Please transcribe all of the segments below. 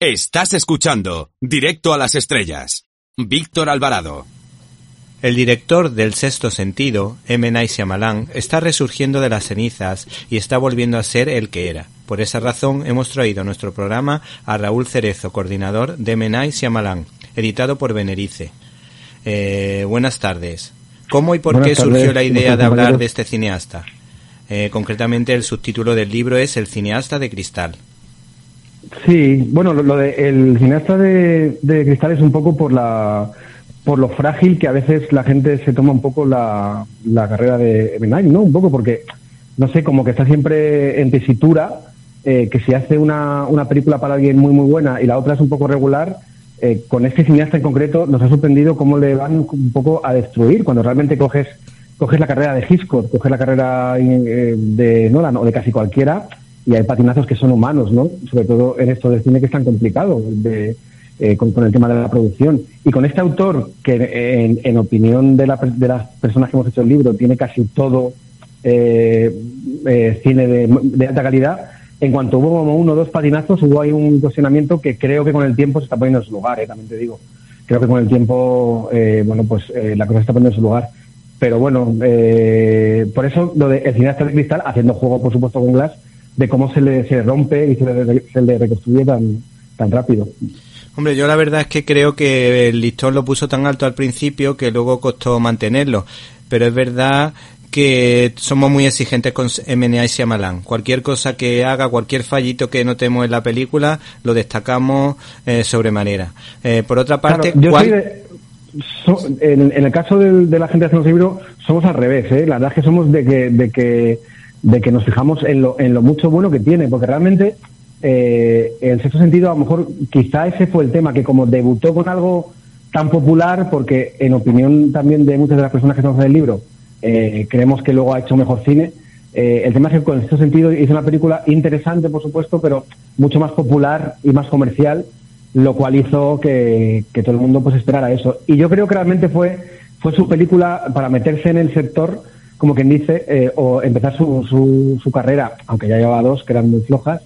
Estás escuchando Directo a las Estrellas. Víctor Alvarado. El director del Sexto Sentido, M. Night Shyamalan, está resurgiendo de las cenizas y está volviendo a ser el que era. Por esa razón hemos traído a nuestro programa a Raúl Cerezo, coordinador de M. Night Shyamalan, editado por Benerice. Eh, buenas tardes. ¿Cómo y por Buenas qué surgió la idea de hablar de este cineasta? Eh, concretamente el subtítulo del libro es El cineasta de cristal. Sí, bueno, lo, lo de el cineasta de, de Cristal es un poco por la por lo frágil que a veces la gente se toma un poco la, la carrera de. Night, ¿no? Un poco porque, no sé, como que está siempre en tesitura, eh, que si hace una, una película para alguien muy, muy buena y la otra es un poco regular, eh, con este cineasta en concreto nos ha sorprendido cómo le van un poco a destruir cuando realmente coges coges la carrera de Hitchcock, coges la carrera eh, de Nolan o de casi cualquiera y hay patinazos que son humanos, ¿no? Sobre todo en esto del cine que es tan complicado de, eh, con, el tema de la producción. Y con este autor, que en, en opinión de, la, de las personas que hemos hecho el libro, tiene casi todo cine de, de alta calidad, en cuanto hubo como uno o dos patinazos, hubo ahí un cuestionamiento que creo que con el tiempo se está poniendo en su lugar, eh, también te digo. Creo que con el tiempo, eh, bueno, pues eh, la cosa está poniendo en su lugar. Pero bueno, eh, por eso lo de el cineasta de cristal, haciendo juego, por supuesto, con Glass, de cómo se le, se le rompe y se le, se le reconstruye tan, tan rápido. Hombre, yo la verdad es que creo que el listón lo puso tan alto al principio que luego costó mantenerlo. Pero es verdad que somos muy exigentes con M. Night Shyamalan. Cualquier cosa que haga, cualquier fallito que notemos en la película, lo destacamos eh, sobremanera. Eh, por otra parte, Claro, yo ¿cuál- soy de- so- en, en el caso del- de, la gente de Hacemos Libro, somos al revés, ¿eh? La verdad es que somos de que, de que, de que nos fijamos en lo, en lo mucho bueno que tiene, porque realmente, eh, en sexto sentido, a lo mejor quizá ese fue el tema, que como debutó con algo tan popular, porque en opinión también de muchas de las personas que estamos en el libro, eh, creemos que luego ha hecho mejor cine. Eh, el tema es que con este sentido hizo una película interesante, por supuesto, pero mucho más popular y más comercial, lo cual hizo que, todo el mundo pues esperara eso. Y yo creo que realmente fue, fue su película para meterse en el sector, como quien dice, eh, o empezar su, su, su carrera, aunque ya llevaba dos que eran muy flojas,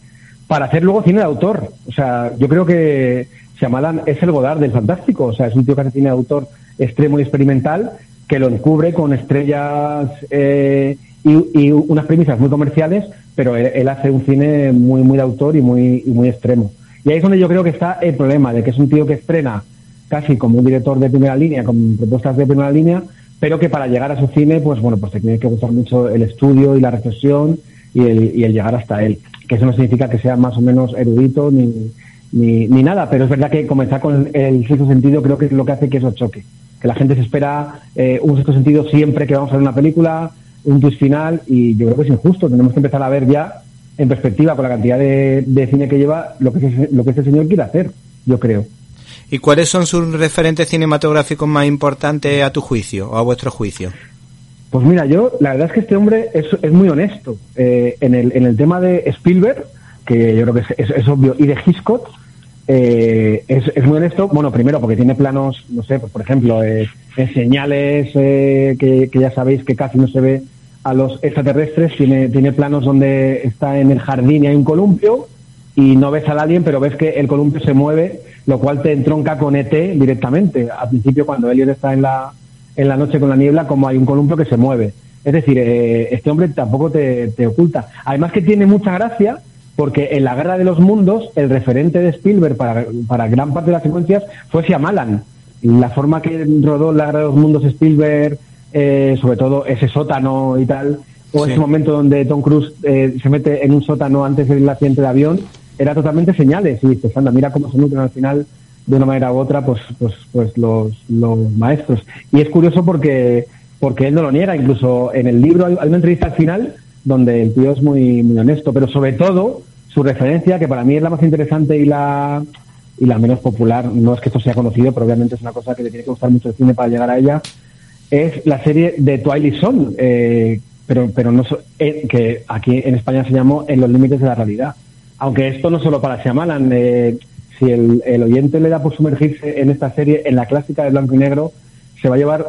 para hacer luego cine de autor. O sea, yo creo que Shyamalan es el Godard del fantástico. O sea, es un tío que hace cine de autor extremo y experimental que lo encubre con estrellas eh, y, unas premisas muy comerciales, pero él, él hace un cine muy, muy de autor y muy, y muy extremo. Y ahí es donde yo creo que está el problema, de que es un tío que estrena casi como un director de primera línea, con propuestas de primera línea, pero que para llegar a su cine, pues bueno, pues te tiene que gustar mucho el estudio y la reflexión y el, y el llegar hasta él. Que eso no significa que sea más o menos erudito ni, ni, ni nada, pero es verdad que comenzar con el sexto sentido creo que es lo que hace que eso choque. Que la gente se espera eh, un sexto sentido siempre que vamos a ver una película, un twist final, y yo creo que es injusto. Tenemos que empezar a ver ya, en perspectiva, con la cantidad de, de cine que lleva, lo que, ese- lo que este señor quiere hacer, yo creo. ¿Y cuáles son sus referentes cinematográficos más importantes a tu juicio o a vuestro juicio? Pues mira, yo, la verdad es que este hombre es, es muy honesto. Eh, en, el, en el tema de Spielberg, que yo creo que es, es- es obvio, y de Hitchcock, eh, es, muy honesto. Bueno, primero porque tiene planos, no sé, pues por ejemplo, eh, en señales eh, que, que ya sabéis que casi no se ve a los extraterrestres, tiene, tiene planos donde está en el jardín y hay un columpio y no ves al alien, pero ves que el columpio se mueve, lo cual te entronca con ET directamente. Al principio, cuando Elliot está en la, en la noche con la niebla, como hay un columpio que se mueve. Es decir, eh, este hombre tampoco te, te oculta. Además que tiene mucha gracia porque en la Guerra de los Mundos el referente de Spielberg para, para gran parte de las secuencias fue Shyamalan. La forma que rodó la Guerra de los Mundos Spielberg, eh, sobre todo ese sótano y tal, o Sí. ese momento donde Tom Cruise eh, se mete en un sótano antes del accidente de avión, era totalmente señales. Y dices, anda, mira cómo se nutren al final de una manera u otra, pues, pues, pues los, los maestros. Y es curioso porque, porque él no lo niega, incluso en el libro hay una entrevista al final donde el tío es muy, muy honesto, pero sobre todo su referencia, que para mí es la más interesante y la, y la menos popular, no es que esto sea conocido, pero obviamente es una cosa que le tiene que gustar mucho el cine para llegar a ella, es la serie de Twilight Zone, eh, pero, pero no eh, que aquí en España se llamó En los límites de la realidad. Aunque esto no solo para Shyamalan, eh, si el, el oyente le da por sumergirse en esta serie, en la clásica de blanco y negro, se va a llevar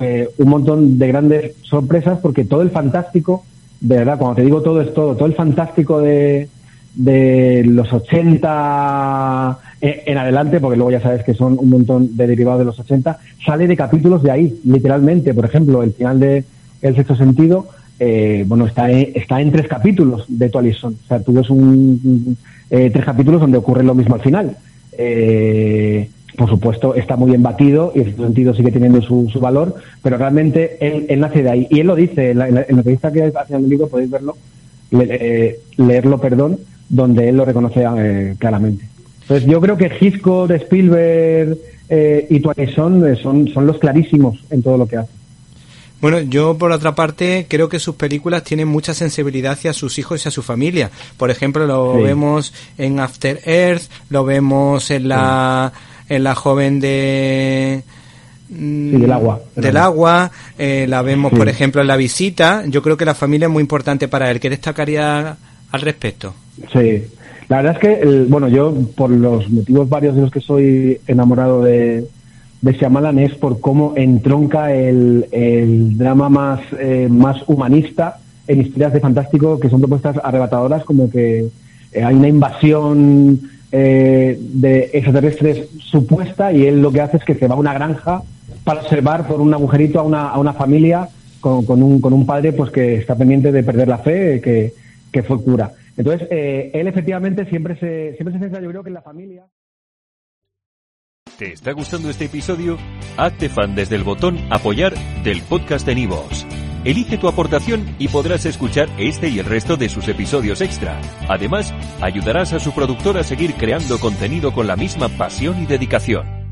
eh, un montón de grandes sorpresas porque todo el fantástico, de verdad, cuando te digo todo es todo, todo el fantástico de, de los 80 eh, en adelante, porque luego ya sabes que son un montón de derivados de los 80, sale de capítulos de ahí, literalmente. Por ejemplo, el final de El sexto sentido, eh, bueno, está en, está en tres capítulos de Twilight O sea, tú un, eh, tres capítulos donde ocurre lo mismo al final. Eh, por supuesto, está muy embatido y en ese sentido sigue teniendo su, su valor, pero realmente él, nace de ahí. Y él lo dice, en la, en la, entrevista que hace en el libro podéis verlo, le, leerlo, perdón, donde él lo reconoce claramente. Entonces yo creo que Hitchcock, Spielberg eh, y Twilight son, son, son los clarísimos en todo lo que hace. Bueno, yo por otra parte creo que sus películas tienen mucha sensibilidad hacia sus hijos y a su familia. Por ejemplo, lo vemos en After Earth, lo vemos en la en la joven de del agua. Del agua, eh, la vemos por ejemplo en La Visita. Yo creo que la familia es muy importante para él. ¿Qué destacaría al respecto? Sí, la verdad es que, bueno, yo por los motivos varios de los que soy enamorado de, de Shyamalan es por cómo entronca el, el drama más, eh, más humanista en historias de fantástico que son propuestas arrebatadoras, como que eh, hay una invasión eh, de extraterrestres supuesta y él lo que hace es que se va a una granja para observar por un agujerito a una, a una familia con, con, un, con un padre pues que está pendiente de perder la fe, que, que fue cura. Entonces, eh, él efectivamente siempre se, siempre se centra, yo creo que en la familia. ¿Te está gustando este episodio? Hazte fan desde el botón Apoyar del podcast de Nivos. Elige tu aportación y podrás escuchar este y el resto de sus episodios extra. Además, ayudarás a su productor a seguir creando contenido con la misma pasión y dedicación.